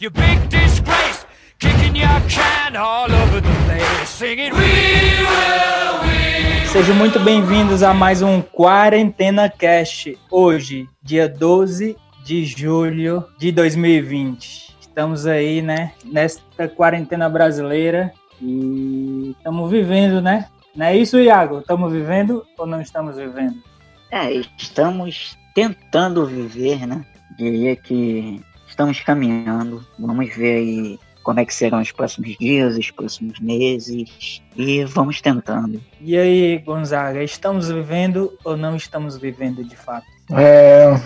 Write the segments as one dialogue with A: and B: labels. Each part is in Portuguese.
A: You big disgrace, kicking your can all over the place, singing We will, we Sejam muito bem-vindos a mais um Quarentena Cast. Hoje, dia 12 de julho de 2020. Estamos aí, né, nesta quarentena brasileira e estamos vivendo, né? Não é isso, Iago? Estamos vivendo ou não estamos vivendo?
B: É, estamos tentando viver, né? Diria que estamos caminhando. Vamos ver aí como é que serão os próximos dias, os próximos meses e vamos tentando.
C: E aí, Gonzaga, estamos vivendo ou não estamos vivendo de fato?
D: É,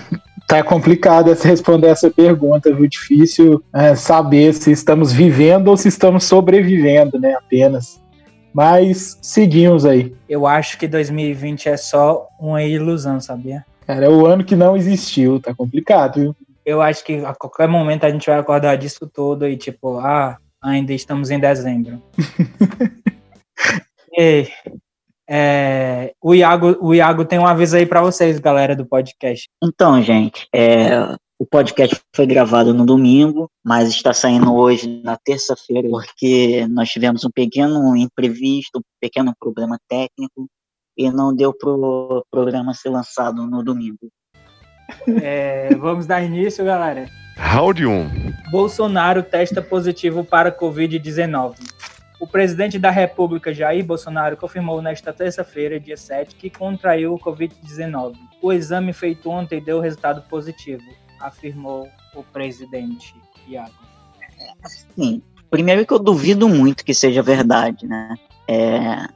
D: Tá complicado responder essa pergunta, viu? Difícil é, saber se estamos vivendo ou se estamos sobrevivendo, né? Apenas. Mas seguimos aí.
C: Eu acho que 2020 é só uma ilusão, sabia?
D: Cara, é o ano que não existiu, tá complicado, viu?
C: Eu acho que a qualquer momento a gente vai acordar disso tudo e tipo, ah, ainda estamos em dezembro. e é, o, Iago, o Iago tem um aviso aí para vocês, galera do podcast.
B: Então, gente, é, o podcast foi gravado no domingo, mas está saindo hoje na terça-feira, porque nós tivemos um pequeno imprevisto, um pequeno problema técnico, e não deu para o programa ser lançado no domingo.
C: É, vamos dar início, galera.
A: Round 1.
C: Bolsonaro testa positivo para Covid-19. O presidente da República, Jair Bolsonaro, confirmou nesta terça-feira, dia 7, que contraiu o Covid-19. O exame feito ontem deu resultado positivo, afirmou o presidente Iago.
B: Sim, primeiro que eu duvido muito que seja verdade, né? É,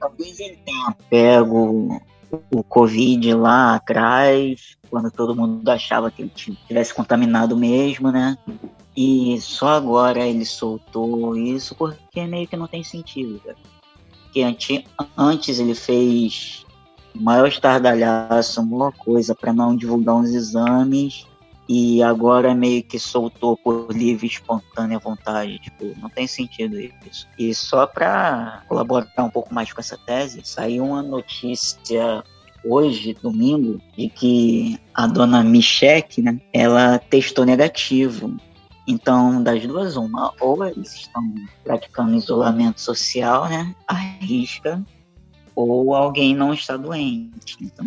B: talvez ele tenha pego o Covid lá atrás, quando todo mundo achava que ele tivesse contaminado mesmo, né? E só agora ele soltou isso porque meio que não tem sentido, cara. Porque antes, antes ele fez o maior estardalhaço, uma coisa para não divulgar uns exames e agora meio que soltou por livre espontânea vontade, tipo, não tem sentido isso. E só para colaborar um pouco mais com essa tese, saiu uma notícia hoje, domingo, de que a dona Michelle, né, ela testou negativo então, das duas, uma, ou eles estão praticando isolamento social, né, arrisca, ou alguém não está doente. Então,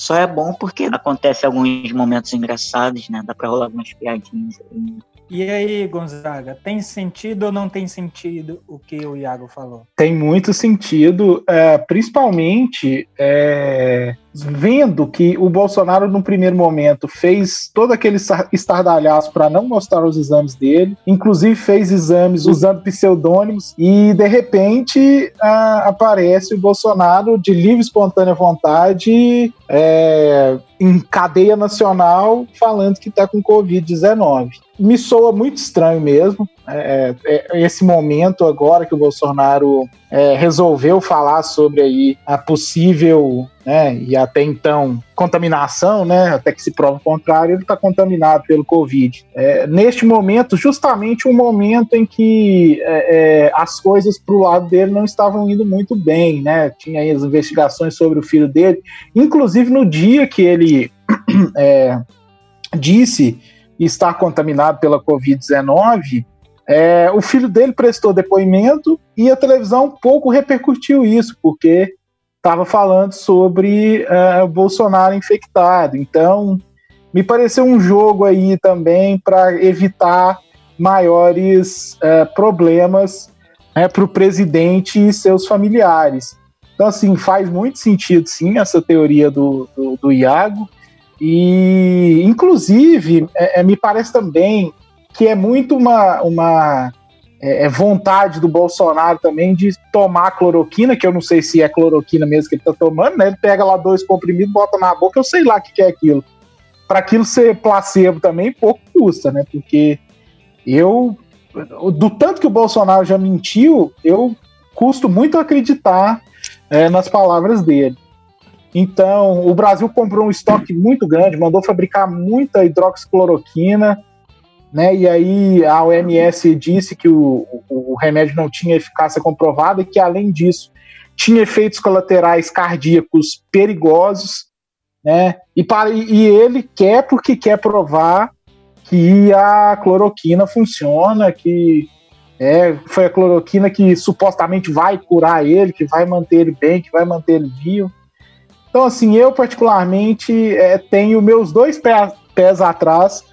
B: só é bom porque acontece alguns momentos engraçados, né, dá para rolar algumas piadinhas. Aí.
C: E aí, Gonzaga, tem sentido ou não tem sentido o que o Iago falou?
D: Tem muito sentido, é, principalmente é, vendo que o Bolsonaro, no primeiro momento, fez todo aquele estardalhaço para não mostrar os exames dele, inclusive fez exames usando pseudônimos, e de repente aparece o Bolsonaro de livre, espontânea vontade. É, em cadeia nacional falando que está com Covid-19. Me soa muito estranho mesmo. É, é, é, esse momento agora que o Bolsonaro é, resolveu falar sobre aí a possível né, e até então contaminação, né, até que se prova o contrário, ele está contaminado pelo Covid. É, neste momento, justamente um momento em que é, é as coisas para o lado dele não estavam indo muito bem, né, tinha as investigações sobre o filho dele, inclusive no dia que ele é, disse estar contaminado pela Covid-19, é, o filho dele prestou depoimento e a televisão pouco repercutiu isso, porque estava falando sobre uh, Bolsonaro infectado. Então, me pareceu um jogo aí também para evitar maiores uh, problemas né, para o presidente e seus familiares. Então, assim, faz muito sentido, sim, essa teoria do, do, do Iago. E, inclusive, é, é me parece também que é muito uma, uma é, é, vontade do Bolsonaro também de tomar cloroquina, que eu não sei se é cloroquina mesmo que ele está tomando, né? Ele pega lá dois comprimidos, bota na boca, eu sei lá o que, que é aquilo. Para aquilo ser placebo também, pouco custa, né? Porque eu, do tanto que o Bolsonaro já mentiu, eu custo muito acreditar é, nas palavras dele. Então, o Brasil comprou um estoque muito grande, mandou fabricar muita hidroxicloroquina, né? E aí a OMS disse que o, o, o remédio não tinha eficácia comprovada e que, além disso, tinha efeitos colaterais cardíacos perigosos, né? E, para, e ele quer porque quer provar que a cloroquina funciona, que é, foi a cloroquina que supostamente vai curar ele, que vai manter ele bem, que vai manter ele vivo. Então, assim, eu particularmente é, tenho meus dois pés, pés atrás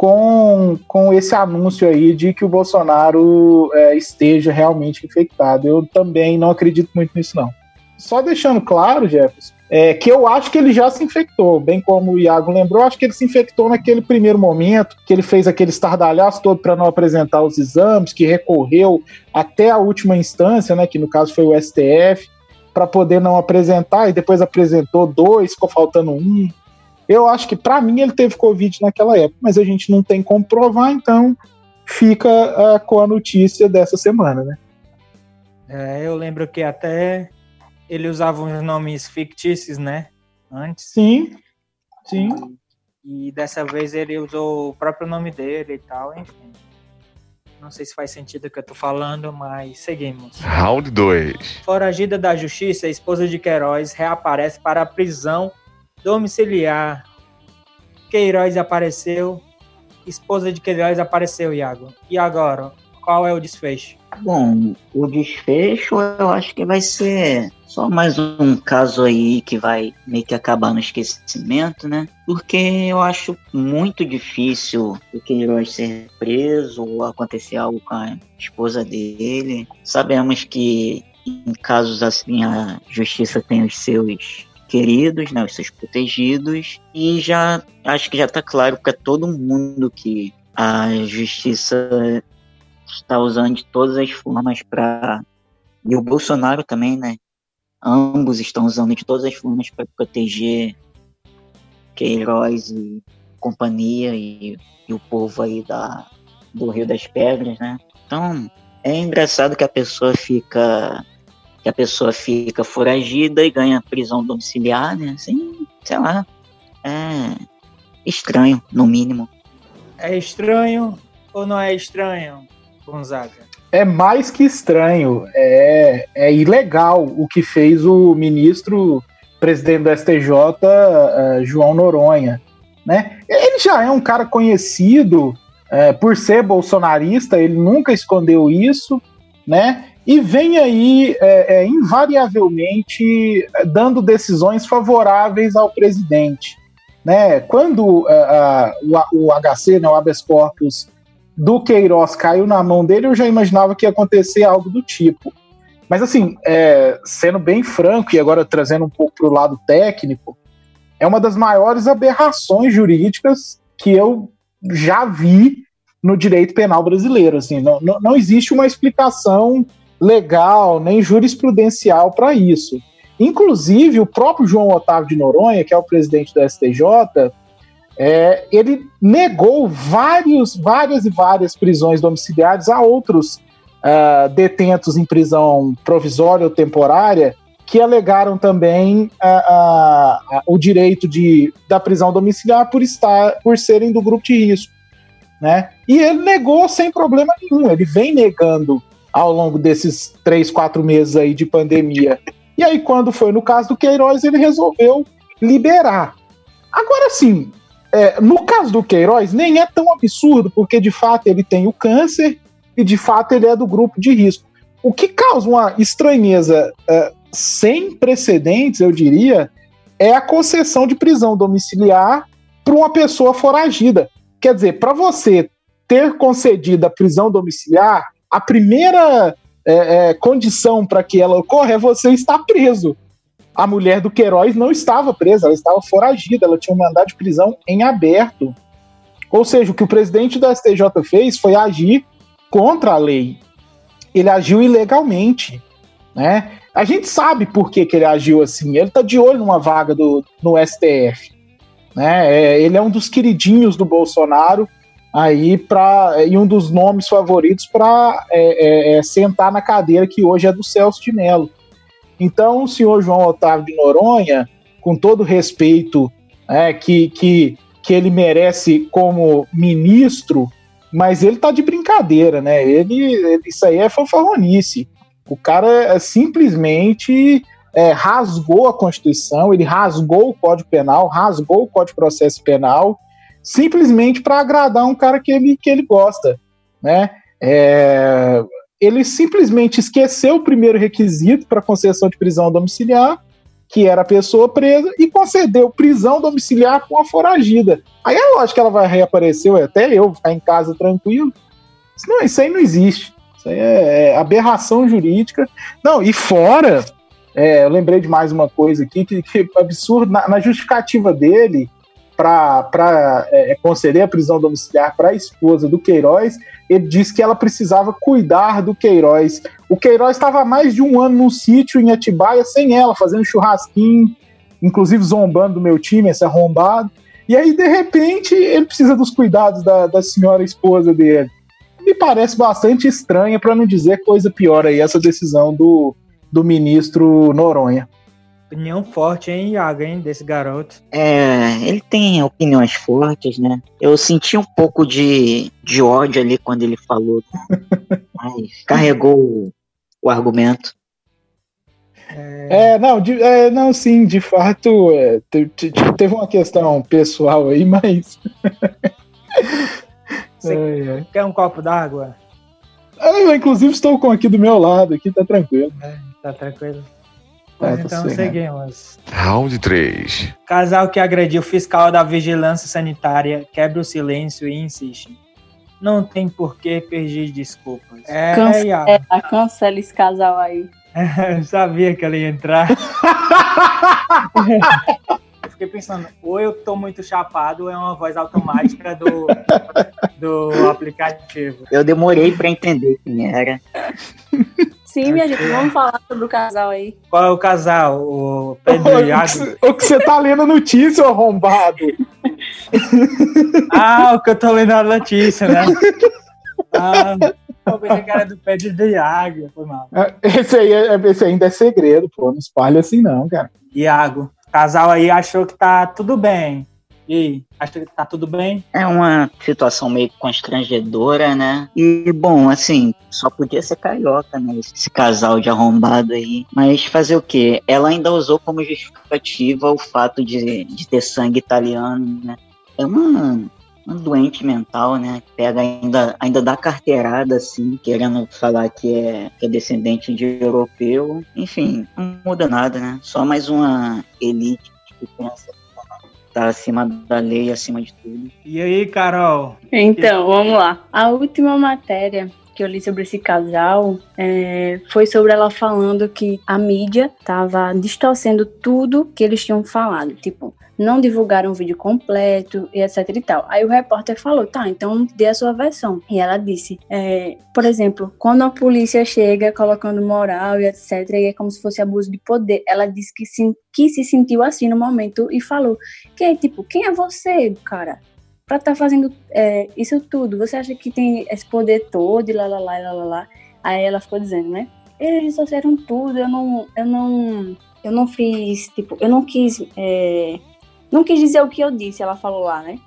D: com, com esse anúncio aí de que o Bolsonaro é, esteja realmente infectado. Eu também não acredito muito nisso, não. Só deixando claro, Jefferson, é, que eu acho que ele já se infectou, bem como o Iago lembrou, acho que ele se infectou naquele primeiro momento, que ele fez aquele estardalhaço todo para não apresentar os exames, que recorreu até a última instância, né, que no caso foi o STF, para poder não apresentar, e depois apresentou dois, ficou faltando um. Eu acho que para mim ele teve Covid naquela época, mas a gente não tem como provar, então fica uh, com a notícia dessa semana, né?
C: É, eu lembro que até ele usava uns nomes fictícios, né? Antes.
D: Sim, sim.
C: E dessa vez ele usou o próprio nome dele e tal, enfim. Não sei se faz sentido o que eu tô falando, mas seguimos.
E: Round 2.
C: Foragida da justiça, a esposa de Queiroz reaparece para a prisão domiciliar. Queiroz apareceu, esposa de Queiroz apareceu, Iago. E agora, qual é o desfecho?
B: Bom, o desfecho eu acho que vai ser só mais um caso aí que vai meio que acabar no esquecimento, né? Porque eu acho muito difícil o Queiroz ser preso ou acontecer algo com a esposa dele. Sabemos que em casos assim a justiça tem os seus queridos, né, os seus protegidos, e já acho que já está claro para todo mundo que a justiça está usando de todas as formas para e o Bolsonaro também, né, Ambos estão usando de todas as formas para proteger Queiroz e companhia e, e, o povo aí da, do Rio das Pedras, né? Então é engraçado que a pessoa fica que a pessoa fica foragida e ganha prisão domiciliar, né? Assim, sei lá, é estranho, no mínimo.
C: É estranho ou não é estranho, Gonzaga?
D: é mais que estranho, é, é ilegal o que fez o ministro presidente do STJ, uh, eh, João Noronha. Né? Ele já é um cara conhecido uh, por ser bolsonarista, ele nunca escondeu isso, né? E vem aí é, é, invariavelmente dando decisões favoráveis ao presidente. Né? Quando uh, o, o HC, né, o habeas corpus, do Queiroz caiu na mão dele, eu já imaginava que ia acontecer algo do tipo. Mas assim, é, sendo bem franco e agora trazendo um pouco para o lado técnico, é uma das maiores aberrações jurídicas que eu já vi no direito penal brasileiro. Assim, não, não, não existe uma explicação legal nem jurisprudencial para isso. Inclusive, o próprio João Otávio de Noronha, que é o presidente do STJ, é, ele negou vários, várias e várias prisões domiciliares a outros uh, detentos em prisão provisória ou temporária que alegaram também uh, uh, o direito de, da prisão domiciliar por estar por serem do grupo de risco. Né? E ele negou sem problema nenhum, ele vem negando ao longo desses três, quatro meses aí de pandemia. E aí, quando foi no caso do Queiroz, ele resolveu liberar. Agora sim, é, no caso do Queiroz, nem é tão absurdo, porque de fato ele tem o câncer e de fato ele é do grupo de risco. O que causa uma estranheza é, sem precedentes, eu diria, é a concessão de prisão domiciliar para uma pessoa foragida. Quer dizer, para você ter concedido a prisão domiciliar, a primeira é, é, condição para que ela ocorra é você estar preso a mulher do Queiroz não estava presa, ela estava foragida, ela tinha um mandado de prisão em aberto. Ou seja, o que o presidente do STJ fez foi agir contra a lei. Ele agiu ilegalmente, né? A gente sabe por que, que ele agiu assim. Ele está de olho numa vaga do, no STF. Né? É, ele é um dos queridinhos do Bolsonaro aí para e um dos nomes favoritos para é, é, é, sentar na cadeira que hoje é do Celso de Mello. Então, o senhor João Otávio de Noronha, com todo o respeito é, que, que, que ele merece como ministro, mas ele tá de brincadeira, né? Ele, ele isso aí é fanfarronice. O cara é, simplesmente é, rasgou a Constituição, ele rasgou o Código Penal, rasgou o Código de Processo Penal, simplesmente para agradar um cara que ele, que ele gosta, né? É, ele simplesmente esqueceu o primeiro requisito para concessão de prisão domiciliar, que era a pessoa presa, e concedeu prisão domiciliar com a foragida. Aí é lógico que ela vai reaparecer, até eu ficar em casa tranquilo. Não, isso aí não existe. Isso aí é, é aberração jurídica. Não, e fora, é, eu lembrei de mais uma coisa aqui, que, que absurdo, na, na justificativa dele, para é, conceder a prisão domiciliar para a esposa do Queiroz, ele disse que ela precisava cuidar do Queiroz. O Queiroz estava há mais de um ano num sítio em Atibaia sem ela, fazendo churrasquinho, inclusive zombando do meu time, esse arrombado. E aí, de repente, ele precisa dos cuidados da, da senhora esposa dele. Me parece bastante estranha, para não dizer coisa pior aí, essa decisão do, do ministro Noronha.
C: Opinião forte, hein, Iago, hein, desse garoto.
B: É, ele tem opiniões fortes, né? Eu senti um pouco de, de ódio ali quando ele falou, mas carregou o argumento.
D: É, é não, de, é, não, sim, de fato, é, te, te, teve uma questão pessoal aí, mas.
C: Você é, quer um copo d'água?
D: Eu, inclusive, estou com aqui do meu lado, aqui tá tranquilo.
C: É, tá tranquilo. Tá então seguimos.
E: Round 3.
C: Casal que agrediu fiscal da vigilância sanitária quebra o silêncio e insiste. Não tem por que pedir desculpas.
F: É, cancela, é, cancela esse casal aí.
C: sabia que ela ia entrar. fiquei pensando, ou eu tô muito chapado ou é uma voz automática do, do aplicativo.
B: Eu demorei para entender quem era.
F: Sim, minha gente, vamos falar sobre o casal aí.
C: Qual é o casal? O Pedro e Iago?
D: O que você tá lendo a notícia, arrombado?
C: ah, o que eu tô lendo a notícia, né? Ah, que era do Pedro e Iago, foi mal.
D: É, esse, aí, é, esse ainda é segredo, pô, não espalha assim não, cara.
C: Iago, o casal aí achou que tá tudo bem. E aí, que tá tudo bem?
B: É uma situação meio constrangedora, né? E, bom, assim, só podia ser carioca, né? Esse casal de arrombado aí. Mas fazer o quê? Ela ainda usou como justificativa o fato de, de ter sangue italiano, né? É uma, uma doente mental, né? Pega ainda, ainda dá carteirada, assim, querendo falar que é, que é descendente de europeu. Enfim, não muda nada, né? Só mais uma elite que pensa tá acima da lei, acima de tudo.
C: E aí, Carol?
F: Então, vamos lá. A última matéria que eu li sobre esse casal é, foi sobre ela falando que a mídia tava distorcendo tudo que eles tinham falado. Tipo, não divulgaram o vídeo completo e etc e tal. Aí o repórter falou, tá, então dê a sua versão. E ela disse, é, por exemplo, quando a polícia chega colocando moral e etc, e é como se fosse abuso de poder, ela disse que se, que se sentiu assim no momento e falou, que tipo, quem é você, cara? Pra estar tá fazendo é, isso tudo, você acha que tem esse poder todo e lá, lá, lá, lá, lá, lá. Aí ela ficou dizendo, né? Eles fizeram tudo, eu não, eu não, eu não fiz, tipo, eu não quis é, não quis dizer o que eu disse, ela falou lá, né?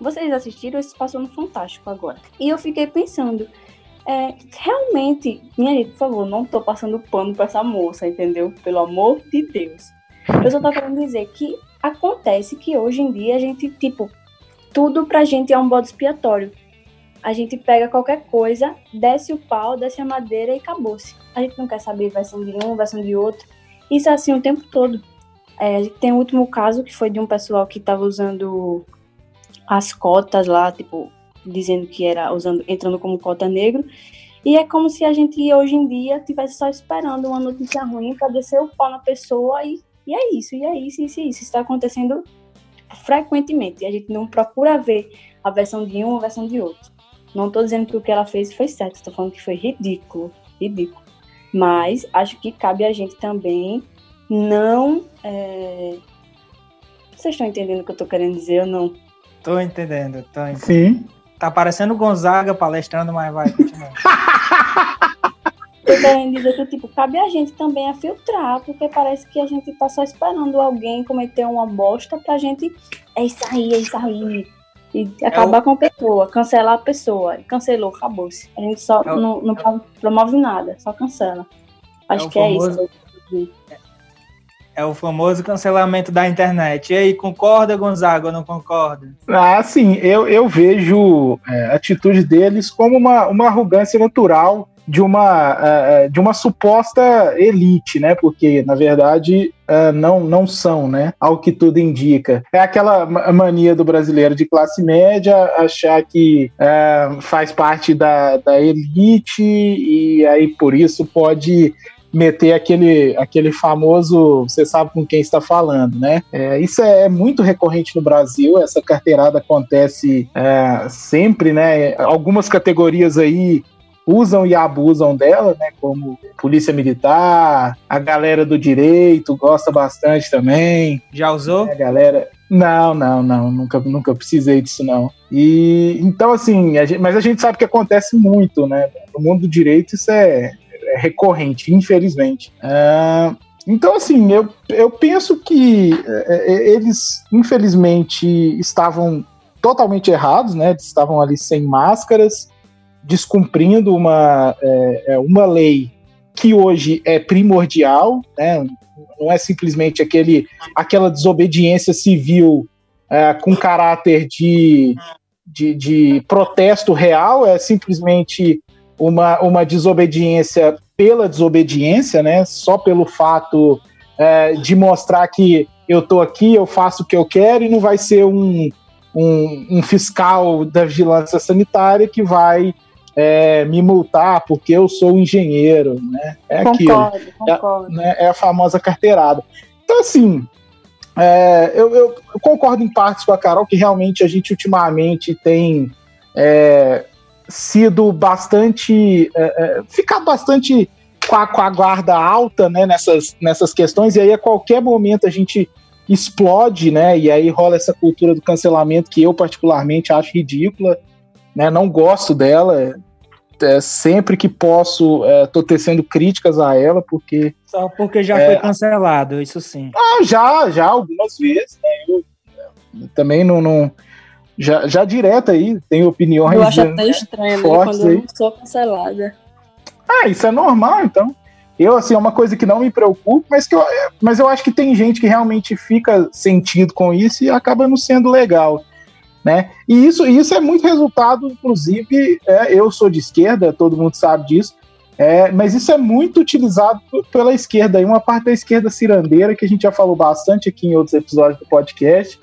F: Vocês assistiram, isso passou no Fantástico agora. E eu fiquei pensando, é, realmente, minha gente, por favor, não tô passando pano pra essa moça, entendeu? Pelo amor de Deus. Eu só tô querendo dizer que acontece que hoje em dia a gente, tipo, tudo pra gente é um bode expiatório. A gente pega qualquer coisa, desce o pau, desce a madeira e acabou-se. A gente não quer saber versão de um, versão de outro. Isso é assim o tempo todo. É, tem o último caso que foi de um pessoal que estava usando as cotas lá, tipo, dizendo que era usando, entrando como cota negro. E é como se a gente hoje em dia tivesse só esperando uma notícia ruim para descer o pau na pessoa e, e é isso, e é isso, isso, isso. Isso está acontecendo frequentemente. A gente não procura ver a versão de um ou a versão de outro. Não estou dizendo que o que ela fez foi certo, estou falando que foi ridículo, ridículo. Mas acho que cabe a gente também não. É... Vocês estão entendendo o que eu estou querendo dizer ou não?
C: Tô entendendo, tô entendendo.
D: Sim.
C: Tá parecendo Gonzaga palestrando, mas vai, continua.
F: Tô querendo dizer que, tipo, cabe a gente também a filtrar, porque parece que a gente tá só esperando alguém cometer uma bosta pra gente. É isso aí, é isso aí. E acabar com a pessoa, cancelar a pessoa. Cancelou, acabou-se. A gente só
C: É o-
F: não, não promove nada, só cancela. Acho
C: É o
F: que é
C: famoso-
F: isso.
C: É o famoso cancelamento da internet. E aí, concorda, Gonzaga, ou não concorda?
D: Ah, sim, eu, eu vejo é, a atitude deles como uma, uma arrogância natural de uma, eh, eh, de uma suposta elite, né? Porque, na verdade, eh, não, não são, né? Ao que tudo indica. É aquela ma- mania do brasileiro de classe média achar que eh, faz parte da, da elite e aí por isso pode meter aquele, aquele famoso, você sabe com quem está falando, né? É, isso é muito recorrente no Brasil, essa carteirada acontece é, sempre, né? Algumas categorias aí usam e abusam dela, né? Como polícia militar, a galera do direito gosta bastante também.
C: Já usou?
D: A galera. Não, não, não, nunca, nunca precisei disso, não. E então, assim, a gente- mas a gente sabe que acontece muito, né? No mundo do direito isso é, é recorrente, infelizmente. Ah, então, assim, eu, eu penso que é, é, eles, infelizmente, estavam totalmente errados, né? Eles estavam ali sem máscaras, descumprindo uma, é, é, uma lei que hoje é primordial, né? Não é simplesmente aquele, aquela desobediência civil é, com caráter de, de, de protesto real, é simplesmente uma, uma desobediência pela desobediência, né? Só pelo fato é, de mostrar que eu tô aqui, eu faço o que eu quero e não vai ser um, um, um fiscal da vigilância sanitária que vai é, me multar porque eu sou engenheiro, né? É aquilo
F: Concordo, concordo.
D: né, é a famosa carteirada. Então, assim, é, eu, eu- eu concordo em partes com a Carol que realmente a gente ultimamente tem é, sido bastante. É, é, ficado bastante com a, com a guarda alta né, nessas, nessas questões, e aí a qualquer momento a gente explode, né? E aí rola essa cultura do cancelamento que eu particularmente acho ridícula, né? Não gosto dela. É, sempre que posso, é, tô tecendo críticas a ela, porque
C: Só porque já
D: É.
C: foi cancelado, isso sim.
D: ah, já, já, algumas vezes, né? Eu, eu também não. não já, já direto aí, tem opiniões.
F: Eu acho
D: né,
F: até estranho, né,
D: fortes
F: quando eu
D: aí.
F: não sou cancelada.
D: Ah, isso é normal, então. Eu, assim, é uma coisa que não me preocupa, mas, que eu, mas eu acho que tem gente que realmente fica sentido com isso e acaba não sendo legal. Né? E isso, isso é muito resultado, inclusive, é, eu sou de esquerda, todo mundo sabe disso, é, mas isso é muito utilizado pela esquerda, e uma parte da esquerda cirandeira, que a gente já falou bastante aqui em outros episódios do podcast,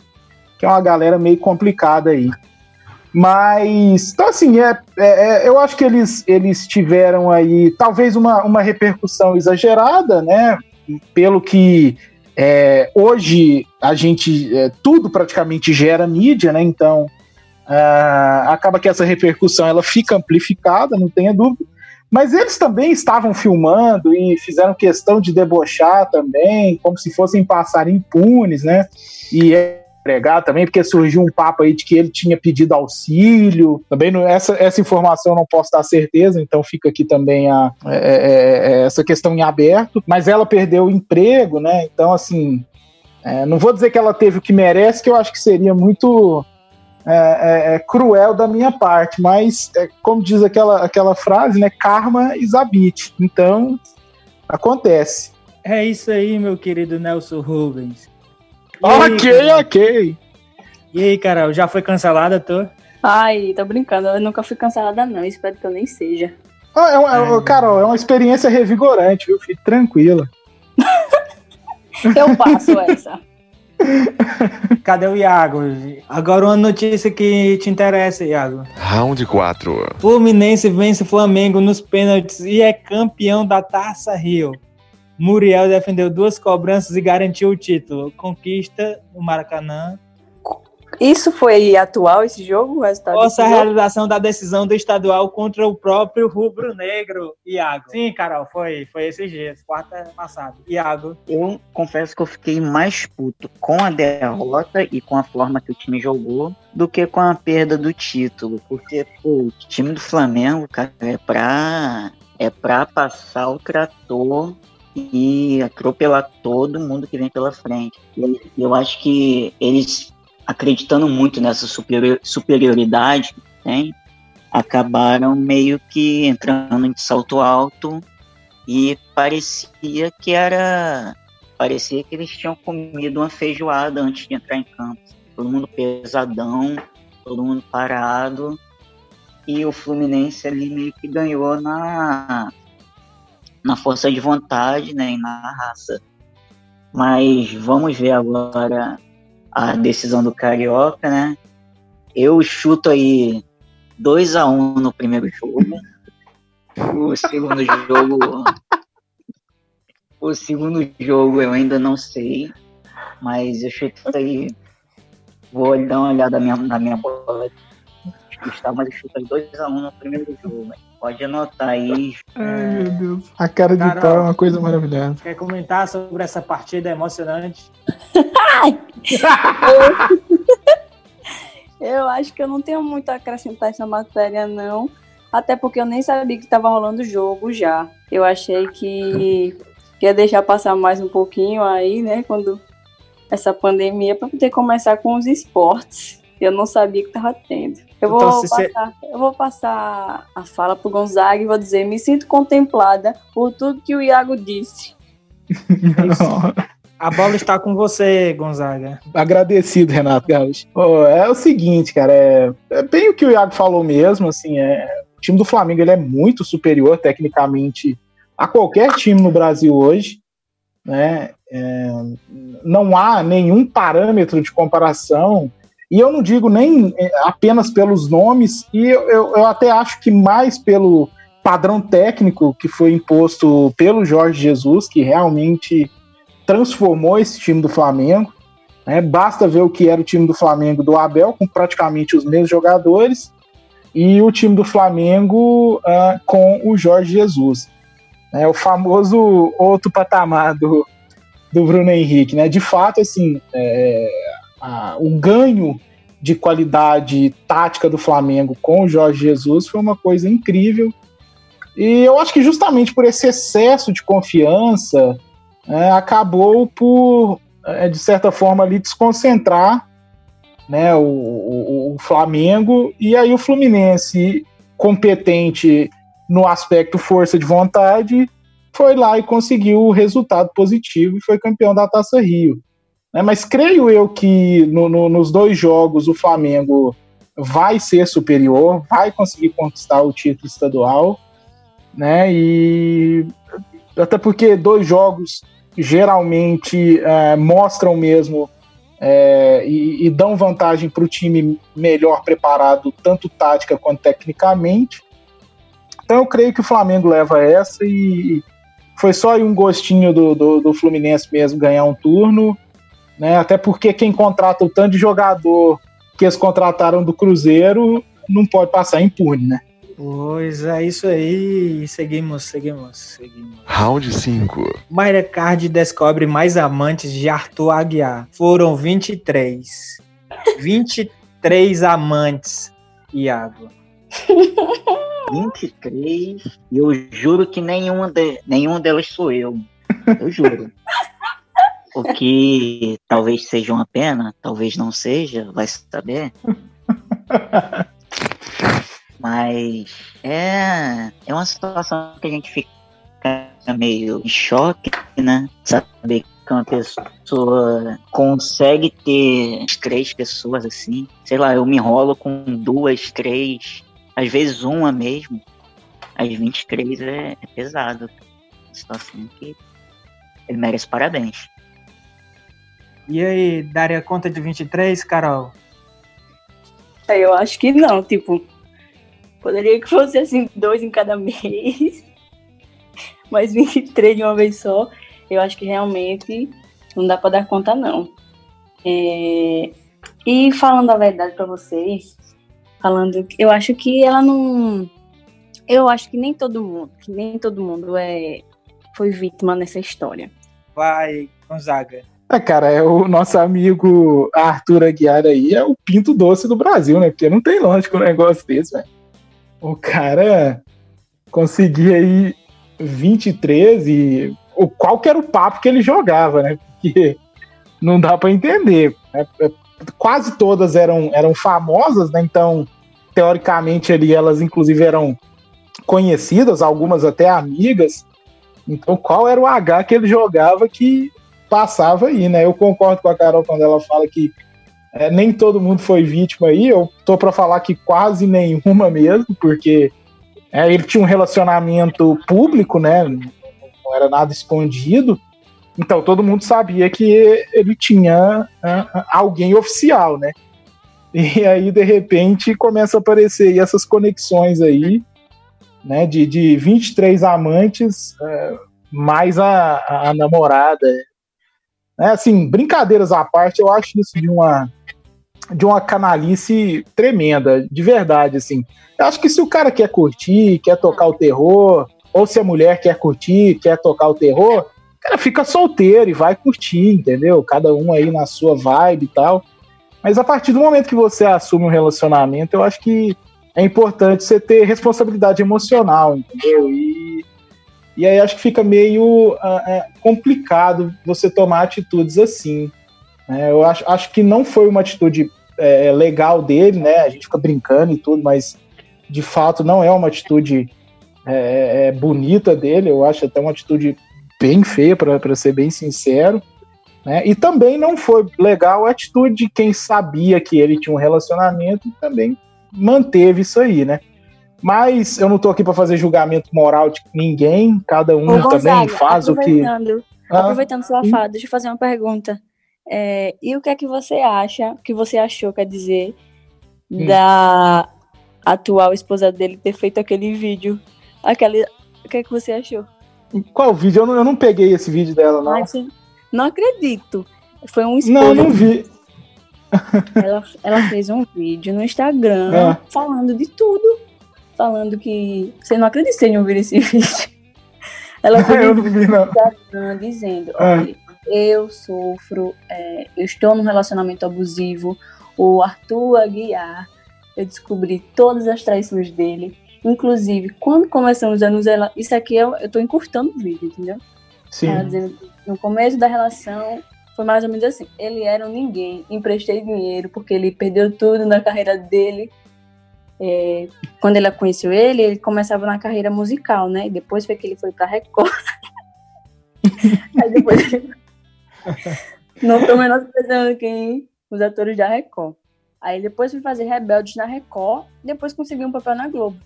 D: que é uma galera meio complicada aí. Mas, então assim, é, é- é- eu acho que eles, eles tiveram aí talvez uma, uma repercussão exagerada, né? Pelo que é, hoje a gente, é, tudo praticamente gera mídia, né? Então, ah, acaba que essa repercussão ela fica amplificada, não tenha dúvida. Mas eles também estavam filmando e fizeram questão de debochar também, como se fossem passar impunes, né? E é pregar também, porque surgiu um papo aí de que ele tinha pedido auxílio. Também não, essa, essa informação eu não posso dar certeza, então fica aqui também a, é, é, é, essa questão em aberto. Mas ela perdeu o emprego, né? Então, assim, é, não vou dizer que ela teve o que merece, que eu acho que seria muito é, é, é, cruel da minha parte, mas é, como diz aquela, aquela frase, né? Karma is a bitch. Então, acontece.
C: É isso aí, meu querido Nelson Rubens.
D: Ok, ok.
C: E aí, Carol, já foi cancelada, tu?
F: Ai, tô brincando, eu nunca fui cancelada, não. Espero que eu nem seja.
D: Ah, é uma- é- Carol, é uma experiência revigorante, viu? Fique tranquila.
F: Eu passo essa.
C: Cadê o Iago? Agora uma notícia que te interessa, Iago.
E: Round 4.
C: Fluminense vence Flamengo nos pênaltis e é campeão da Taça Rio. Muriel defendeu duas cobranças e garantiu o título. Conquista no Maracanã.
F: Isso foi atual, esse jogo? O resultado
C: Nossa
F: jogo?
C: realização da decisão do estadual contra o próprio Rubro Negro, Iago. Sim, Carol, foi, foi esses dias, quarta passada. Iago.
B: Eu confesso que eu fiquei mais puto com a derrota e com a forma que o time jogou do que com a perda do título. Porque, pô, o time do Flamengo, cara, é pra, é pra passar o trator e atropelar todo mundo que vem pela frente. Eu acho que eles, acreditando muito nessa superior- superioridade que tem, acabaram meio que entrando em salto alto e parecia que era. Parecia que eles tinham comido uma feijoada antes de entrar em campo. Todo mundo pesadão, todo mundo parado. E o Fluminense ali meio que ganhou na, na força de vontade né, e na raça. Mas vamos ver agora a decisão do Carioca, né? Eu chuto aí 2 a 1 no primeiro jogo. O segundo jogo. O segundo jogo eu ainda não sei. Mas eu chuto aí. Vou dar uma olhada na minha, na minha bola mas eu chuto aí 2x1 no primeiro jogo. velho. Pode anotar aí.
D: Ai, meu Deus. A cara de
C: Carol.
D: pau é uma coisa maravilhosa.
C: Quer comentar sobre essa partida emocionante?
F: Eu acho que eu não tenho muito a acrescentar essa matéria, não. Até porque eu nem sabia que estava rolando o jogo já. Eu achei que que ia deixar passar mais um pouquinho aí, né? Quando essa pandemia, para poder começar com os esportes. Eu não sabia que estava tendo. Eu vou,
C: Então, cê-
F: passar, eu vou passar a fala pro Gonzaga e vou dizer: me sinto contemplada por tudo que o Iago disse.
C: A bola está com você, Gonzaga.
D: Agradecido, Renato Gaúcho. É o seguinte, cara, é, é bem o que o Iago falou mesmo, assim, é, o time do Flamengo ele é muito superior tecnicamente a qualquer time no Brasil hoje, né? É, não há nenhum parâmetro de comparação, e eu não digo nem é, apenas pelos nomes, e eu, eu, eu até acho que mais pelo padrão técnico que foi imposto pelo Jorge Jesus, que realmente transformou esse time do Flamengo. né? Basta ver o que era o time do Flamengo do Abel, com praticamente os mesmos jogadores, e o time do Flamengo ah, com o Jorge Jesus. É o famoso outro patamar do, do Bruno Henrique. Né? De fato, assim, é, a- o ganho de qualidade tática do Flamengo com o Jorge Jesus foi uma coisa incrível. E eu acho que justamente por esse excesso de confiança, é, acabou por, é, de certa forma, ali desconcentrar né, o, o- o Flamengo e aí o Fluminense, competente no aspecto força de vontade, foi lá e conseguiu o resultado positivo e foi campeão da Taça Rio. Né? mas creio eu que no- no- nos dois jogos o Flamengo vai ser superior, vai conseguir conquistar o título estadual, né? E até porque dois jogos geralmente é, mostram mesmo é, e, e dão vantagem para o time melhor preparado, tanto tática quanto tecnicamente. Então eu creio que o Flamengo leva essa e foi só um gostinho do, do, do Fluminense mesmo ganhar um turno, né? Até porque quem contrata o tanto de jogador que eles contrataram do Cruzeiro não pode passar impune, né?
C: Pois é isso aí. Seguimos, seguimos, seguimos.
E: Round 5.
C: Mayra Card descobre mais amantes de Arthur Aguiar. Foram 23. 23 amantes, Iago.
B: 23, e eu juro que nenhuma de, nenhum delas sou eu. Eu juro. O que talvez seja uma pena, talvez não seja, vai saber. Mas é, é uma situação que a gente fica meio em choque, né? Saber que uma pessoa consegue ter três pessoas assim. Sei lá, eu me enrolo com duas, três, às vezes uma mesmo. Às 23 é, é pesado. Uma situação que ele merece parabéns.
C: E aí, daria conta de 23, Carol?
F: É, Eu acho que não, tipo, poderia que fosse assim, dois em cada mês, mas 23 de uma vez só, eu acho que realmente não dá pra dar conta, não. É, E falando a verdade pra vocês, falando, eu acho que ela não. Eu acho que nem todo mundo, que nem todo mundo é foi vítima nessa história.
C: Vai, Gonzaga.
D: Ah, cara, é o nosso amigo Arthur Aguiar aí é o pinto doce do Brasil, né? Porque não tem lógica um negócio desse, velho. O cara conseguia aí 23 e o qual que era o papo que ele jogava, né? Porque não dá para entender. né? Quase todas eram, eram famosas, né? Então, teoricamente ali elas inclusive eram conhecidas, algumas até amigas. Então, qual era o H que ele jogava que passava aí, né? Eu concordo com a Carol quando ela fala que é, nem todo mundo foi vítima aí. Eu tô para falar que quase nenhuma mesmo, porque é, ele tinha um relacionamento público, né? Não era nada escondido. Então todo mundo sabia que ele tinha é, alguém oficial, né? E aí, de repente, começa a aparecer essas conexões aí, né? De, de 23 amantes, é, mais a, a namorada. É, assim, brincadeiras à parte, eu acho isso de uma, de uma canalice tremenda, de verdade, assim. Eu acho que se o cara quer curtir, quer tocar o terror, ou se a mulher quer curtir, quer tocar o terror, cara fica solteiro e vai curtir, entendeu? Cada um aí na sua vibe e tal. Mas a partir do momento que você assume um relacionamento, eu acho que é importante você ter responsabilidade emocional, entendeu? E, e aí acho que fica meio uh, é, complicado você tomar atitudes assim. Né? Eu acho, acho que não foi uma atitude é, legal dele, né? A gente fica brincando e tudo, mas de fato não é uma atitude é, é bonita dele. Eu acho até uma atitude bem feia, para ser bem sincero. Né? E também não foi legal a atitude de quem sabia que ele tinha um relacionamento e também manteve isso aí, né? Mas eu não tô aqui para fazer julgamento moral de ninguém, cada um
F: Ô, Gonzaga,
D: também faz o que.
F: aproveitando,
D: Ah,
F: aproveitando sua fala, deixa eu fazer uma pergunta. É, e o que é que você acha, que você achou, quer dizer,
D: Hum.
F: da atual esposa dele ter feito aquele vídeo? Aquele, o que é que você achou?
D: Qual vídeo? Eu não, eu não peguei esse vídeo dela, não.
F: Você- não acredito. Foi um
D: Não,
F: esposa.
D: não vi.
F: Ela, ela fez um vídeo no Instagram
D: Ah.
F: falando de tudo. Falando que. Você não acredita em ouvir esse vídeo. Ela fez
D: eu não vi, não.
F: Dizendo:
D: Ah.
F: olha, eu sofro, é, eu estou num relacionamento abusivo. O Arthur Aguiar, eu descobri todas as traições dele. Inclusive, quando começamos a nos ela Isso aqui eu, eu tô encurtando o vídeo, entendeu?
D: Sim.
F: Ela dizendo que no começo da relação foi mais ou menos assim: ele era um ninguém, emprestei dinheiro porque ele perdeu tudo na carreira dele. É, quando ela conheceu ele, ele começava na carreira musical, né? E depois foi que ele foi pra Record. Aí depois ele... Não tô menosprezando quem os atores da Record. Aí depois foi fazer Rebeldes na Record, depois conseguiu um papel na Globo.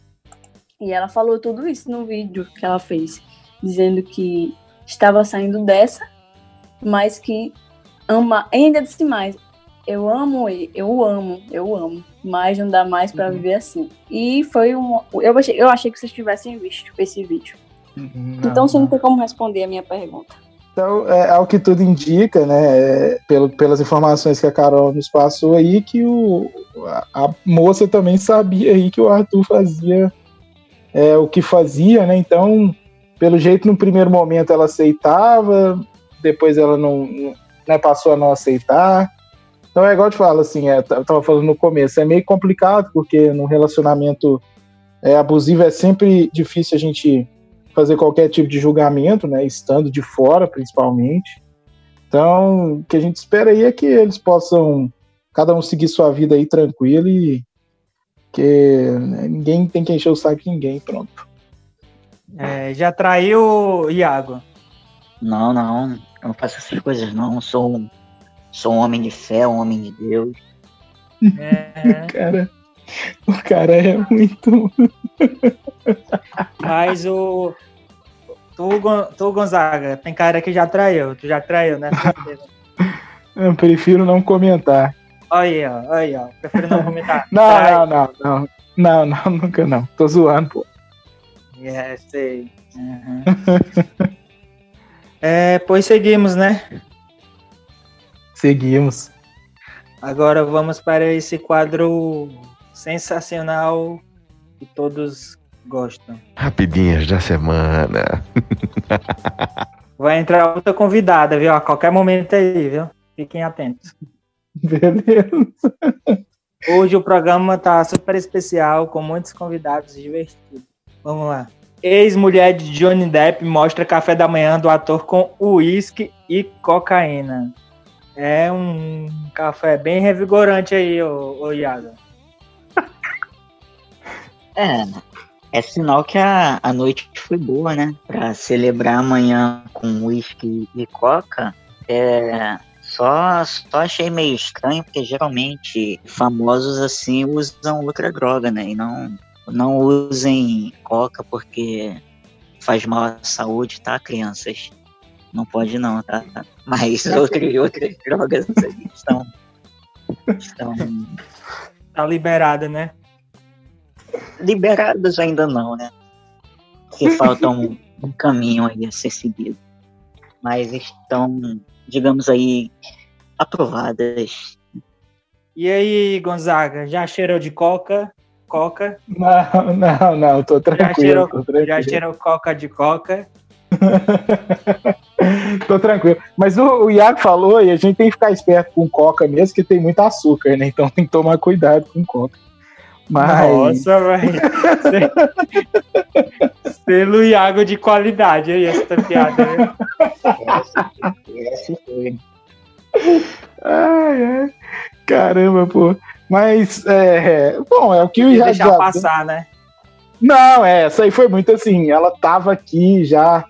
F: E ela falou tudo isso no vídeo que ela fez, dizendo que estava saindo dessa, mas que ama, ainda disse mais, eu amo ele, eu amo, eu amo, mas não dá mais pra viver assim. E foi um, eu achei, eu achei que vocês tivessem visto esse vídeo. então você não tem como responder a minha pergunta.
D: Então, é, ao que tudo indica, né, é, pelo, pelas informações que a Carol nos passou aí, que o, a, a moça também sabia aí que o Arthur fazia é, o que fazia, né? Então, pelo jeito, no primeiro momento ela aceitava, depois ela não, não- né, passou a não aceitar. Então é igual eu te falo, assim, é, eu tava falando no começo, é meio complicado, porque no relacionamento é, abusivo é sempre difícil a gente fazer qualquer tipo de julgamento, né? Estando de fora, principalmente. Então, o que a gente espera aí é que eles possam cada um seguir sua vida aí tranquilo e que né, ninguém tem que encher o saco de ninguém, pronto.
C: É, já traiu o Iago.
B: Não, não, eu não faço essas coisas não. Eu sou um, sou um homem de fé, um homem de Deus.
C: É,
D: Cara, o cara é muito.
C: mas o. Tu, tu, Gonzaga, tem cara que já traiu. Tu já traiu, né?
D: Eu prefiro não comentar.
C: Olha aí, ó. Olha aí, ó. Prefiro não comentar.
D: Não, não, não, não. Não, não, nunca não. Tô zoando, pô.
C: É, sei. Uhum. é, pois seguimos, né?
D: Seguimos.
C: Agora vamos para esse quadro sensacional que todos gostam.
E: Rapidinhas da semana.
C: Vai entrar outra convidada, viu? A qualquer momento aí, viu? Fiquem atentos.
D: Beleza.
C: Hoje o programa tá super especial, com muitos convidados divertidos. Vamos lá. Ex-mulher de Johnny Depp mostra café da manhã do ator com uísque e cocaína. É um café bem revigorante aí, ô, ô Iago.
B: É, é sinal que a, a noite foi boa, né? Pra celebrar amanhã com uísque e coca, é, só, só achei meio estranho, porque geralmente famosos assim usam outra droga, né? E não, não usem coca porque faz mal à saúde, tá, crianças? Não pode não, tá? Mas outras, outras drogas estão, estão
C: Tá liberada, né?
B: liberadas ainda não, né? Porque falta um, um caminho aí a ser seguido. Mas estão, digamos aí, aprovadas.
C: E aí, Gonzaga, já cheirou de coca? Coca?
D: Não, não, não, tô
C: Já
D: tranquilo.
C: cheirou,
D: tô tranquilo.
C: já cheirou coca de coca?
D: Tô tranquilo. Mas o, o Iago falou, e a gente tem que ficar esperto com coca mesmo, que tem muito açúcar, né? Então tem que tomar cuidado com coca. Mas.
C: Nossa, velho. Selo Iago de qualidade aí, essa piada. né?
B: Essa, essa foi.
D: Ai, ai. Caramba, pô. Mas, é, bom, é o que o Iago
C: deixar
D: já-
C: passar, né?
D: Não, é, essa aí foi muito assim. Ela tava aqui já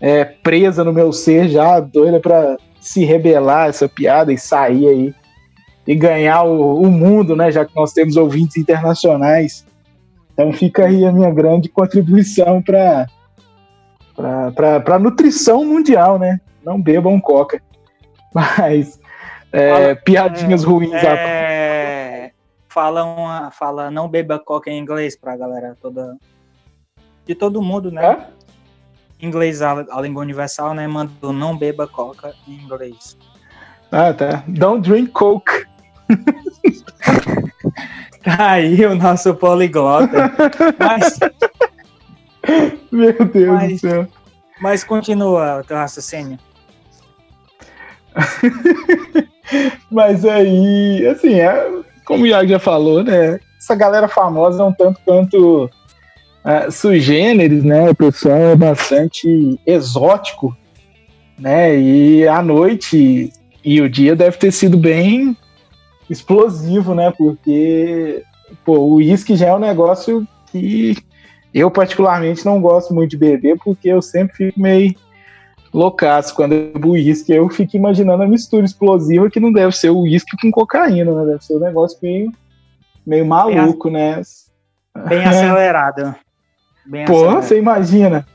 D: é, presa no meu ser, já doida pra se rebelar essa piada e sair aí e ganhar o, o mundo, né? Já que nós temos ouvintes internacionais. Então fica aí a minha grande contribuição para para nutrição mundial, né? Não bebam coca. Mas é, piadinhas ruins. a-
C: É, fala, uma, fala não beba coca em inglês pra galera toda. De todo mundo, né?
D: Hã?
C: Inglês, a, a língua universal, né? Mandou não beba coca em inglês.
D: Ah, tá. Don't drink coke.
C: Tá aí o nosso poliglota. Mas,
D: Meu Deus
C: Mas-
D: do céu.
C: mas continua o teu raciocínio.
D: Mas aí, assim, é, como o Iago já falou, né? Essa galera famosa é um tanto quanto uh, sui generis, né? O pessoal é bastante exótico, né? E a noite e o dia deve ter sido bem explosivo, né? Porque, pô, o uísque já é um negócio que eu particularmente não gosto muito de beber, porque eu sempre fico meio loucaço quando eu bebo uísque. Eu fico imaginando a mistura explosiva que não deve ser o uísque com cocaína, né? Deve ser um negócio meio, meio maluco, né?
C: Bem acelerado.
D: Pô,
C: acelerado.
D: você imagina.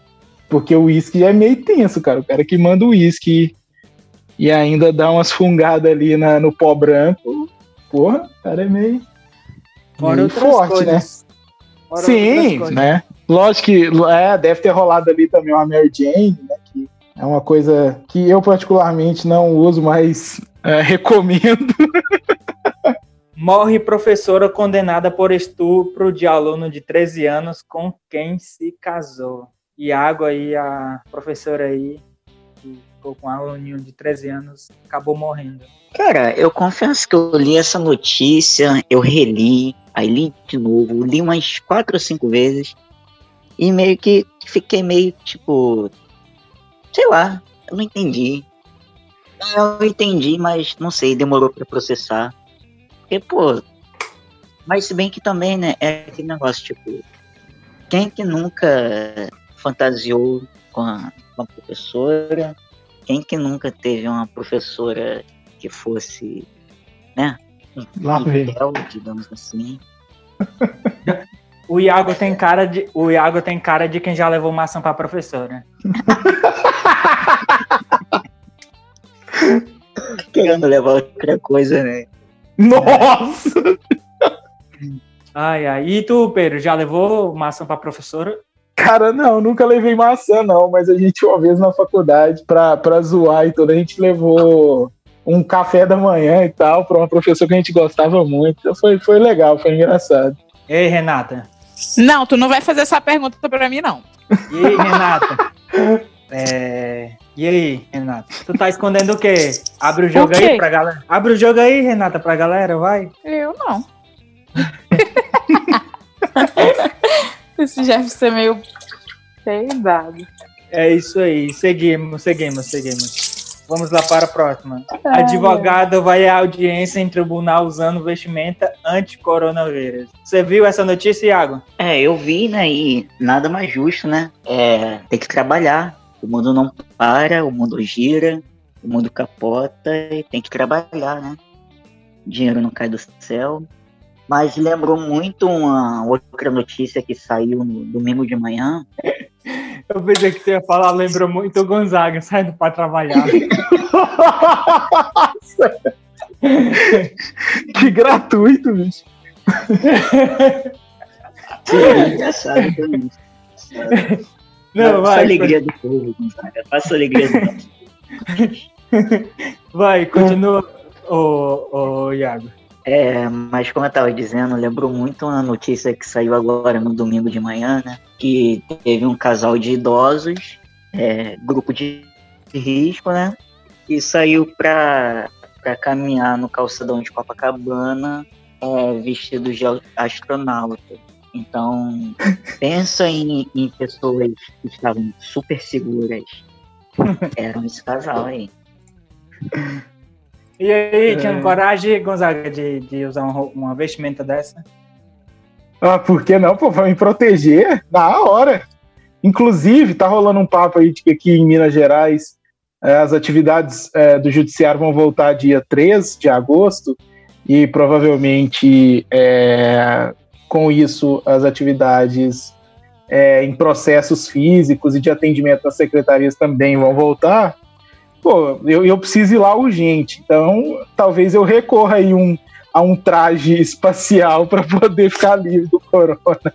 D: Porque o uísque é meio tenso, cara. O cara que manda o uísque e ainda dá umas fungadas ali na, no pó branco, porra, o cara é meio,
C: Fora
D: meio forte,
C: coisas.
D: né?
C: Fora
D: Sim, né? Lógico que é, deve ter rolado ali também uma Mary Jane, né? Que é uma coisa que eu particularmente não uso, mas é, recomendo.
C: Morre professora condenada por estupro de aluno de 13 anos com quem se casou. Iago aí, a professora aí, que ficou com um aluninho de 13 anos, acabou morrendo.
B: Cara, eu confesso que eu li essa notícia, eu reli, aí li de novo, li umas quatro ou cinco vezes e meio que fiquei meio tipo, sei lá, eu não entendi. Eu entendi, mas não sei, demorou pra processar. Porque, pô, mas se bem que também, né, é aquele negócio, tipo, quem que nunca fantasiou com a, com a professora? Quem que nunca teve uma professora que fosse, né,
D: Lá vem.
B: fiel, digamos assim?
C: O Iago tem cara de, o Iago tem cara de quem já levou maçã pra professora.
B: Querendo levar outra coisa, né?
D: Nossa!
C: Ai, ai. E tu, Pedro, já levou maçã pra professora?
D: Cara, não, nunca levei maçã, não, mas a gente, uma vez na faculdade, pra, pra zoar e tudo, a gente levou um café da manhã e tal, para uma professora que a gente gostava muito. Então foi, foi legal, foi engraçado.
C: Ei, Renata.
G: Não, tu não vai fazer essa pergunta pra mim, não.
C: E aí, Renata? É... E aí, Renata? Tu tá escondendo o quê? Abre o jogo
G: O
C: aí pra galera. Abre o jogo aí, Renata, pra galera, vai.
G: Eu não. Esse Jefferson é meio peidado.
C: É isso aí. Seguimos, seguimos, seguimos. Vamos lá para a próxima. Advogado vai à audiência em tribunal usando vestimenta anti-coronavírus. Você viu essa notícia, Iago?
B: É, eu vi, né? E nada mais justo, né? É, tem que trabalhar. O mundo não para, o mundo gira, o mundo capota e tem que trabalhar, né? Dinheiro não cai do céu. Mas lembrou muito uma outra notícia que saiu no domingo de manhã.
C: Eu pensei que você ia falar, lembrou muito o Gonzaga saindo para trabalhar.
D: que gratuito, bicho.
B: Sim, engraçado também.
C: Não,
B: Faça a
C: vai.
B: alegria do povo, Gonzaga. Faça a alegria do povo.
C: Vai, continua, ô, ô Iago.
B: É, mas como eu tava dizendo, lembrou muito uma notícia que saiu agora no domingo de manhã, né? Que teve um casal de idosos, é, grupo de risco, né? E saiu pra, pra caminhar no calçadão de Copacabana é, vestidos de astronauta. Então, pensa em, em pessoas que estavam super seguras. Eram esse casal aí.
C: E aí,
D: É.
C: tinha coragem, Gonzaga, de, de usar uma, uma vestimenta dessa?
D: Ah, por que não? Pô, pra me proteger, na hora. Inclusive, tá rolando um papo aí de que aqui em Minas Gerais eh, as atividades eh, do judiciário vão voltar dia 3 de agosto e provavelmente eh, com isso as atividades eh, em processos físicos e de atendimento nas secretarias também vão voltar. Pô, eu, eu preciso ir lá urgente, então talvez eu recorra aí um, a um traje espacial para poder ficar livre do corona.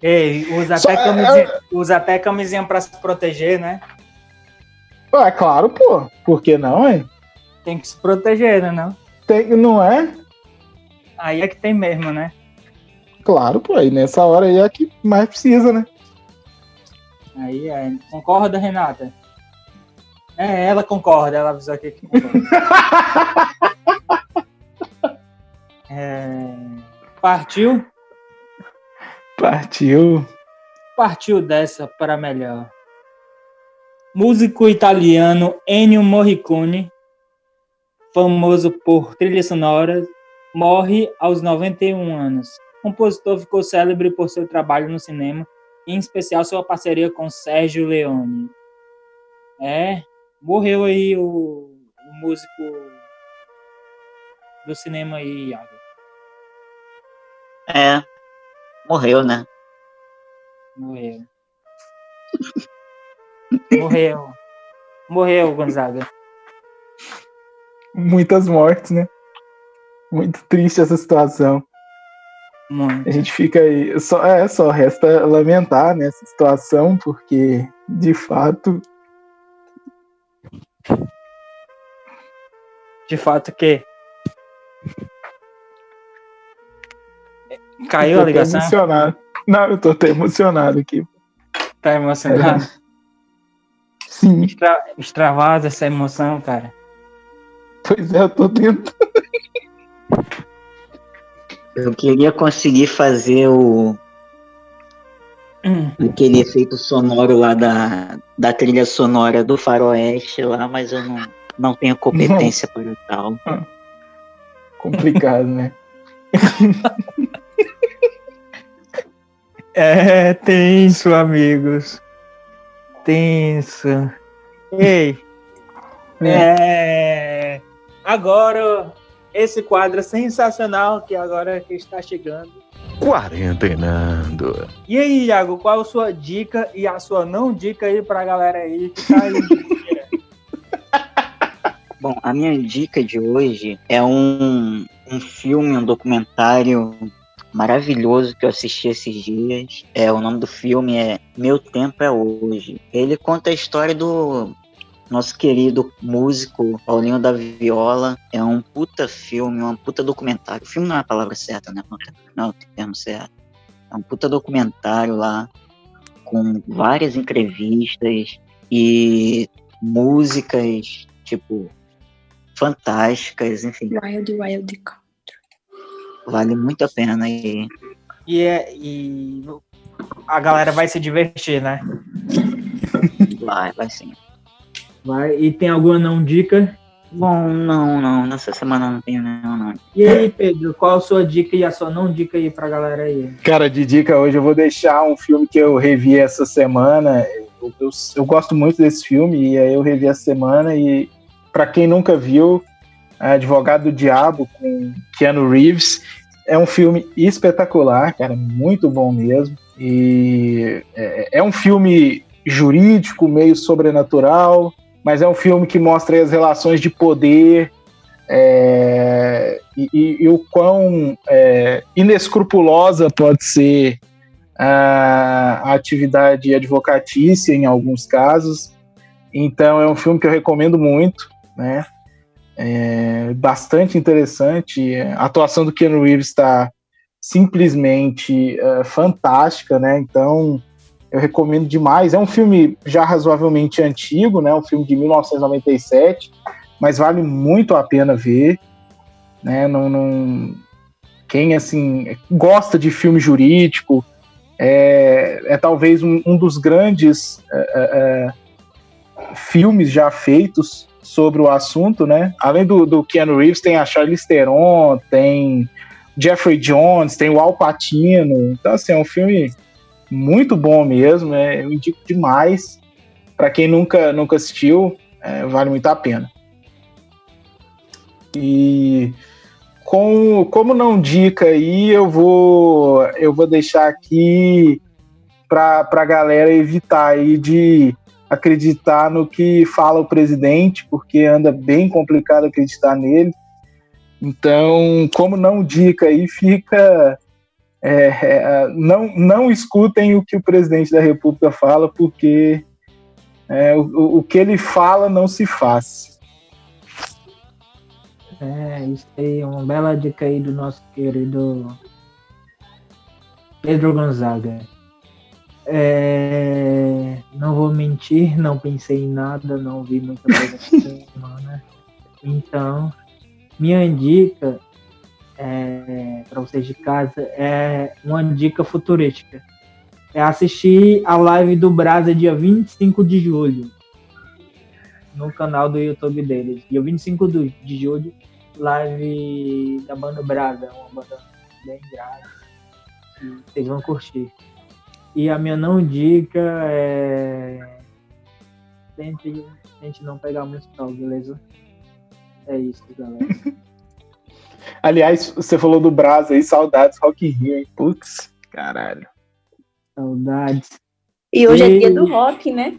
C: Ei, usa
D: Só-
C: até, camisinha, usa até camisinha pra se proteger, né?
D: É claro, pô. Por que não, é?
C: Tem que se proteger, né? Não?
D: Tem, não é?
C: Aí é que tem mesmo, né?
D: Claro, pô. E nessa hora aí é que mais precisa, né?
C: Aí é. Concorda, Renata? É, ela concorda, ela avisou aqui que concorda. É, Partiu?
D: Partiu.
C: Partiu dessa para melhor. Músico italiano Ennio Morricone, famoso por trilhas sonoras, morre aos 91 anos. O compositor ficou célebre por seu trabalho no cinema, em especial sua parceria com Sérgio Leone. É, morreu aí o, o músico do cinema aí, Iago.
B: É, morreu, né?
C: Morreu. Morreu. Morreu, Gonzaga.
D: Muitas mortes, né? Muito triste essa situação.
C: Muito.
D: A gente fica aí. Só, é, só resta lamentar nessa situação, porque, de fato,
C: De fato que. Caiu a ligação?
D: emocionado. Não, eu tô até emocionado aqui.
C: Tá emocionado?
D: Sim,
C: Extra... Extravasa essa emoção, cara.
D: pois é, eu tô tentando.
B: Eu queria conseguir fazer o
C: Hum,
B: aquele efeito sonoro lá da, da trilha sonora do Faroeste lá, mas eu não, não tenho competência para tal.
D: Complicado, né?
C: É tenso, amigos. Tenso. Ei. É. Agora, esse quadro sensacional que agora que está chegando.
E: Quarentenando.
C: E aí, Iago, qual a sua dica e a sua não dica aí pra galera aí que tá aí?
B: Bom, a minha dica de hoje é um, um filme, um documentário maravilhoso que eu assisti esses dias. É, o nome do filme é Meu Tempo é Hoje. Ele conta a história do nosso querido músico Paulinho da Viola. É um puta filme, um puta documentário. Filme não é a palavra certa, né? Não é o termo certo. É um puta documentário lá com várias entrevistas e músicas, tipo, fantásticas, enfim.
F: Wild Wild Country.
B: Vale muito a pena. E
C: E, é, e a galera vai se divertir, né?
B: vai, vai sim.
C: Vai. E tem alguma não dica?
B: Bom, não, não. Nessa semana não tenho nenhum, não.
C: E aí, Pedro, qual a sua dica e a sua não dica aí pra galera aí?
D: Cara, de dica hoje eu vou deixar um filme que eu revi essa semana. Eu, eu, eu gosto muito desse filme e aí eu revi essa semana e para quem nunca viu, Advogado do Diabo com Keanu Reeves é um filme espetacular, cara, muito bom mesmo. E é, é um filme jurídico, meio sobrenatural, mas é um filme que mostra as relações de poder é, e, e- e o quão é, inescrupulosa pode ser a, a atividade advocatícia em alguns casos. Então é um filme que eu recomendo muito, né? É bastante interessante. A atuação do Keanu Reeves está simplesmente é, fantástica, né? Então eu recomendo demais. É um filme já razoavelmente antigo, né? Um filme de 1997, mas vale muito a pena ver, né? Não, não... Quem assim gosta de filme jurídico é, é talvez um, um dos grandes é, é, é, filmes já feitos sobre o assunto, né? Além do, do Keanu Reeves, tem a Charlize Theron, tem Jeffrey Jones, tem o Al Pacino. Então, assim, é um filme muito bom mesmo, né? Eu indico demais. Para quem nunca, nunca assistiu, é, vale muito a pena. E com, como não dica aí, eu vou, eu vou deixar aqui para a galera evitar aí de acreditar no que fala o presidente, porque anda bem complicado acreditar nele. Então, como não dica aí, fica. É, é, não, não escutem o que o presidente da República fala, porque é, o, o que ele fala não se faz.
C: É, isso aí, uma bela dica aí do nosso querido Pedro Gonzaga. É, não vou mentir, não pensei em nada, não vi muita coisa essa semana. Então, minha dica é, para vocês de casa é uma dica futurística. É assistir a live do Brasa dia 25 de julho no canal do YouTube deles. Dia 25 do- de julho, live da banda Brasa, uma banda bem grave. Vocês vão curtir. E a minha não dica é. Tente, tente não pegar muito sol, beleza? É isso, galera.
D: Aliás, você falou do Brasa aí, saudades Rock in Rio, hein? Putz, caralho.
C: Saudades.
F: E hoje é
C: E-
F: dia do rock, né?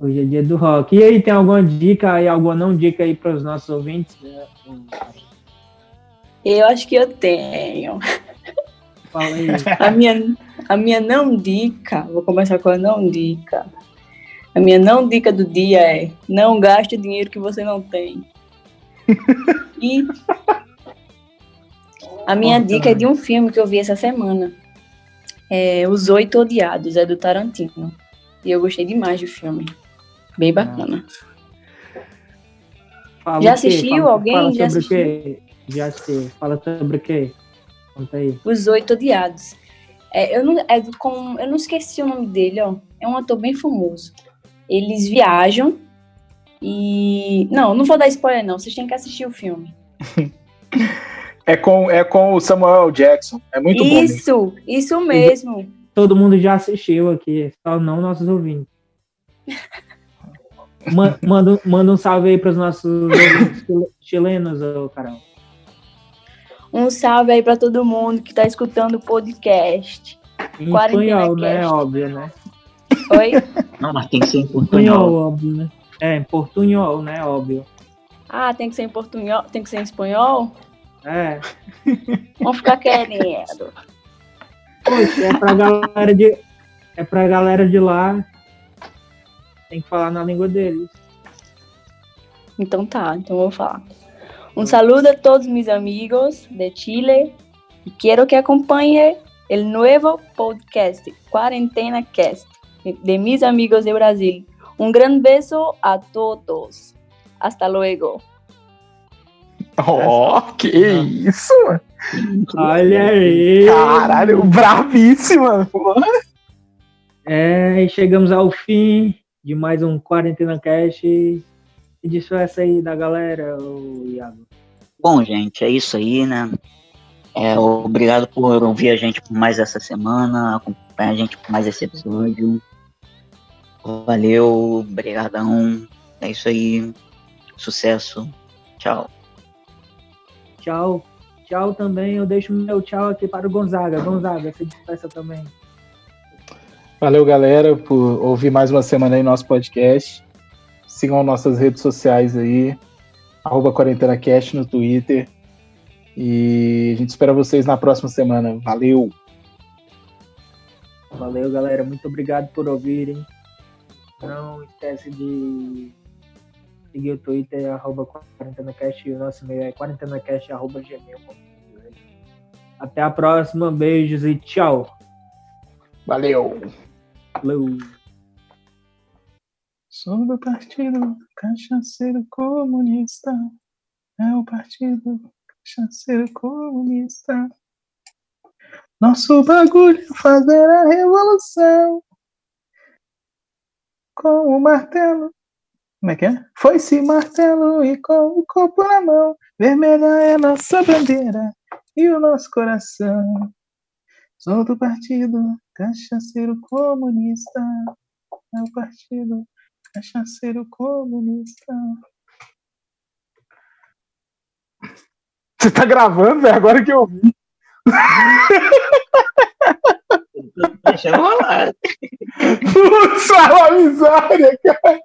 C: Hoje é dia do rock. E aí, tem alguma dica aí, alguma não dica aí para os nossos ouvintes?
F: Eu acho que eu tenho.
C: Fala aí.
F: A minha, a minha não dica, vou começar com a não dica. A minha não dica do dia é não gaste dinheiro que você não tem. E a minha
C: Bom,
F: dica é de um filme que eu vi essa semana. É Os Oito Odiados, é do Tarantino. E eu gostei demais do filme. Bem bacana.
C: Fala
F: Já assistiu?
C: Fala-
F: Alguém
C: Fala
F: já
C: quê? Já assisti. Fala sobre o quê? Conta aí.
F: Os Oito Odiados. É, eu, não, é do- com, eu não esqueci o nome dele, ó. É um ator bem famoso. Eles viajam e. Não, não vou dar spoiler, não. Vocês têm que assistir o filme.
D: É com, é com o Samuel Jackson. É muito bom. mesmo.
F: isso, isso mesmo.
C: Todo mundo já assistiu aqui, só não nossos ouvintes. Ma- Manda, manda um salve aí para os nossos chilenos, ô Carol.
F: Um salve aí pra todo mundo que tá escutando o podcast.
C: Em
F: Quarentena
C: espanhol, né?
F: Cast.
C: Óbvio, né?
F: Oi?
B: Não, mas tem que ser em
C: portunhol. óbvio, né? É, em portunhol, né? Óbvio.
F: Ah, tem que ser em portunhol, tem que ser em espanhol?
C: É.
F: Vamos ficar querendo.
C: Poxa, é pra galera de. É pra galera de lá tem que falar na língua deles.
F: Então tá, então vou falar. Un saludo a todos mis amigos de Chile y quiero que acompañe el nuevo podcast Cuarentena Cast de mis amigos de Brasil. Un gran beso a todos. Hasta luego.
D: Ó, que isso.
C: Olha aí!
D: Caralho, bravíssima.
C: É, e chegamos ao fim de mais um Quarentena Cast. E despeça aí da galera, o Iago.
B: Bom, gente, é isso aí, né? É, obrigado por ouvir a gente por mais essa semana, acompanhar a gente por mais esse episódio. Valeu, brigadão. É isso aí. Sucesso. Tchau.
C: Tchau. Tchau também. Eu deixo meu tchau aqui para o Gonzaga. Gonzaga, se despeça também.
D: Valeu, galera, por ouvir mais uma semana aí nosso podcast. Sigam nossas redes sociais aí, arroba QuarentenaCast no Twitter. E a gente espera vocês na próxima semana. Valeu!
C: Valeu, galera. Muito obrigado por ouvirem. Não esquece de seguir o Twitter, arroba QuarentenaCast, e o nosso e-mail é quarentenacast, arroba gmail.com. Até a próxima, beijos e tchau.
D: Valeu!
C: Falou.
D: Sou do Partido Cachaceiro Comunista. É o Partido Cachaceiro Comunista. Nosso bagulho é fazer a revolução. Com o martelo. Como é que é? Foi-se martelo e com o copo na mão. Vermelha é nossa bandeira e o nosso coração. Sou do Partido Cachaceiro Comunista. É o Partido Cachaceiro comunista. Você tá gravando, velho? Agora que eu vi.
B: Deixa rolar.
D: Putz, a miséria, cara.